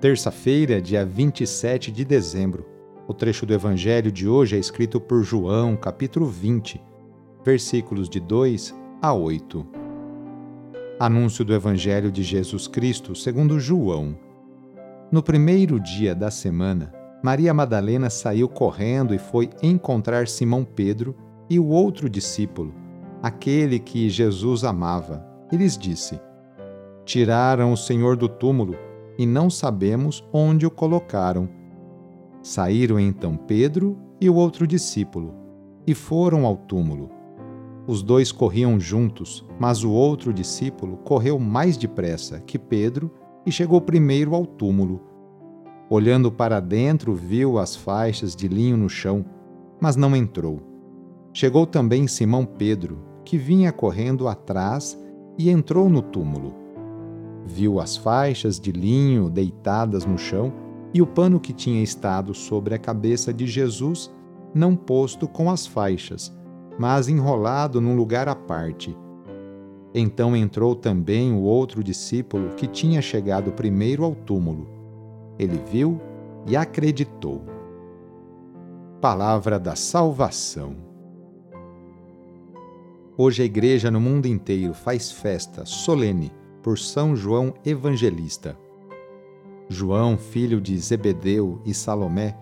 terça-feira, dia 27 de dezembro. O trecho do Evangelho de hoje é escrito por João, capítulo 20, versículos de 2 a 8. Anúncio do Evangelho de Jesus Cristo segundo João. No primeiro dia da semana, Maria Madalena saiu correndo e foi encontrar Simão Pedro e o outro discípulo, aquele que Jesus amava, e lhes disse: Tiraram o Senhor do túmulo e não sabemos onde o colocaram. Saíram então Pedro e o outro discípulo e foram ao túmulo. Os dois corriam juntos, mas o outro discípulo correu mais depressa que Pedro e chegou primeiro ao túmulo. Olhando para dentro, viu as faixas de linho no chão, mas não entrou. Chegou também Simão Pedro, que vinha correndo atrás, e entrou no túmulo Viu as faixas de linho deitadas no chão e o pano que tinha estado sobre a cabeça de Jesus, não posto com as faixas, mas enrolado num lugar à parte. Então entrou também o outro discípulo que tinha chegado primeiro ao túmulo. Ele viu e acreditou. Palavra da Salvação. Hoje a Igreja no mundo inteiro faz festa solene por São João Evangelista. João, filho de Zebedeu e Salomé,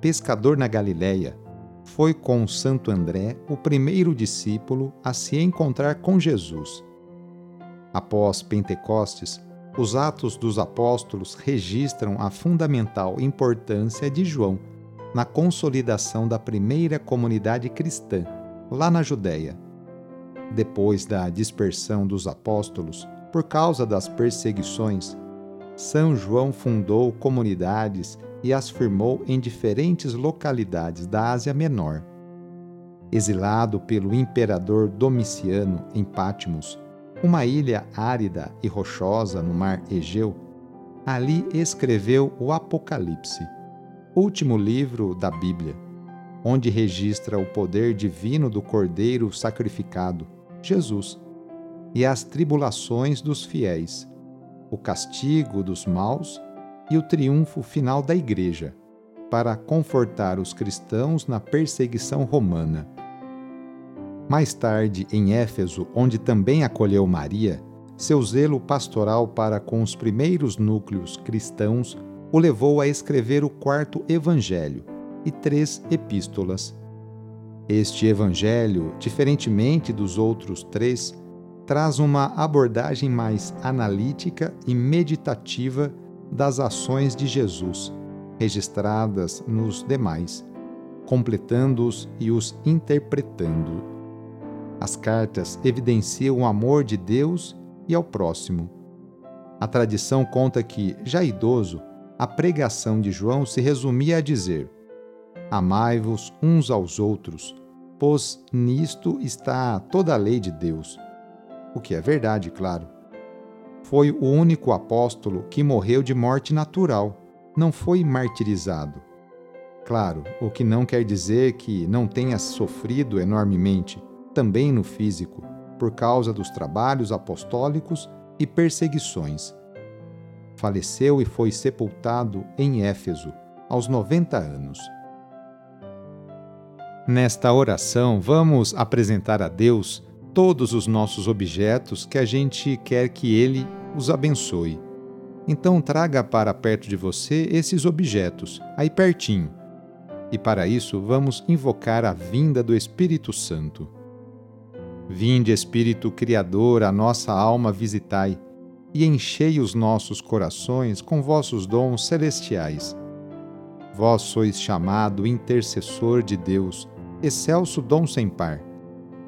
pescador na Galiléia, foi com Santo André o primeiro discípulo a se encontrar com Jesus. Após Pentecostes, os Atos dos Apóstolos registram a fundamental importância de João na consolidação da primeira comunidade cristã, lá na Judéia. Depois da dispersão dos apóstolos, por causa das perseguições, São João fundou comunidades e as firmou em diferentes localidades da Ásia Menor. Exilado pelo imperador Domiciano em Patmos, uma ilha árida e rochosa no mar Egeu, ali escreveu o Apocalipse, último livro da Bíblia, onde registra o poder divino do Cordeiro sacrificado, Jesus e as tribulações dos fiéis, o castigo dos maus e o triunfo final da Igreja, para confortar os cristãos na perseguição romana. Mais tarde, em Éfeso, onde também acolheu Maria, seu zelo pastoral para com os primeiros núcleos cristãos o levou a escrever o quarto evangelho e três epístolas. Este evangelho, diferentemente dos outros três, traz uma abordagem mais analítica e meditativa das ações de Jesus, registradas nos demais, completando-os e os interpretando. As cartas evidenciam o amor de Deus e ao próximo. A tradição conta que, já idoso, a pregação de João se resumia a dizer: Amai-vos uns aos outros, pois nisto está toda a lei de Deus o que é verdade, claro. Foi o único apóstolo que morreu de morte natural, não foi martirizado. Claro, o que não quer dizer que não tenha sofrido enormemente, também no físico, por causa dos trabalhos apostólicos e perseguições. Faleceu e foi sepultado em Éfeso, aos 90 anos. Nesta oração, vamos apresentar a Deus todos os nossos objetos que a gente quer que Ele os abençoe. Então traga para perto de você esses objetos, aí pertinho. E para isso vamos invocar a vinda do Espírito Santo. Vinde, Espírito Criador, a nossa alma visitai, e enchei os nossos corações com vossos dons celestiais. Vós sois chamado intercessor de Deus, excelso dom sem par,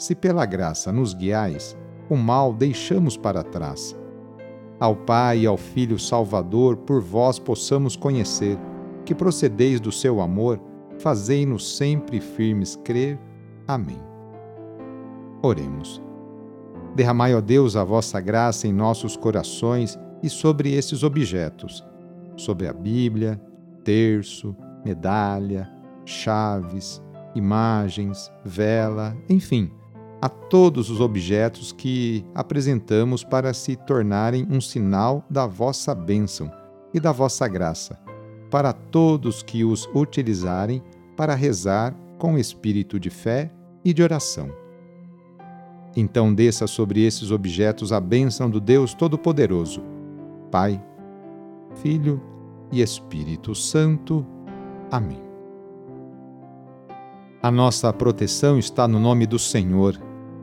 Se pela graça nos guiais, o mal deixamos para trás ao Pai e ao Filho Salvador, por vós possamos conhecer, que procedeis do seu amor, fazei-nos sempre firmes crer. Amém. Oremos. Derramai, ó Deus, a vossa graça em nossos corações e sobre esses objetos, sobre a Bíblia, terço, medalha, chaves, imagens, vela, enfim a todos os objetos que apresentamos para se tornarem um sinal da vossa bênção e da vossa graça, para todos que os utilizarem para rezar com espírito de fé e de oração. Então desça sobre esses objetos a bênção do Deus Todo-Poderoso, Pai, Filho e Espírito Santo. Amém. A nossa proteção está no nome do Senhor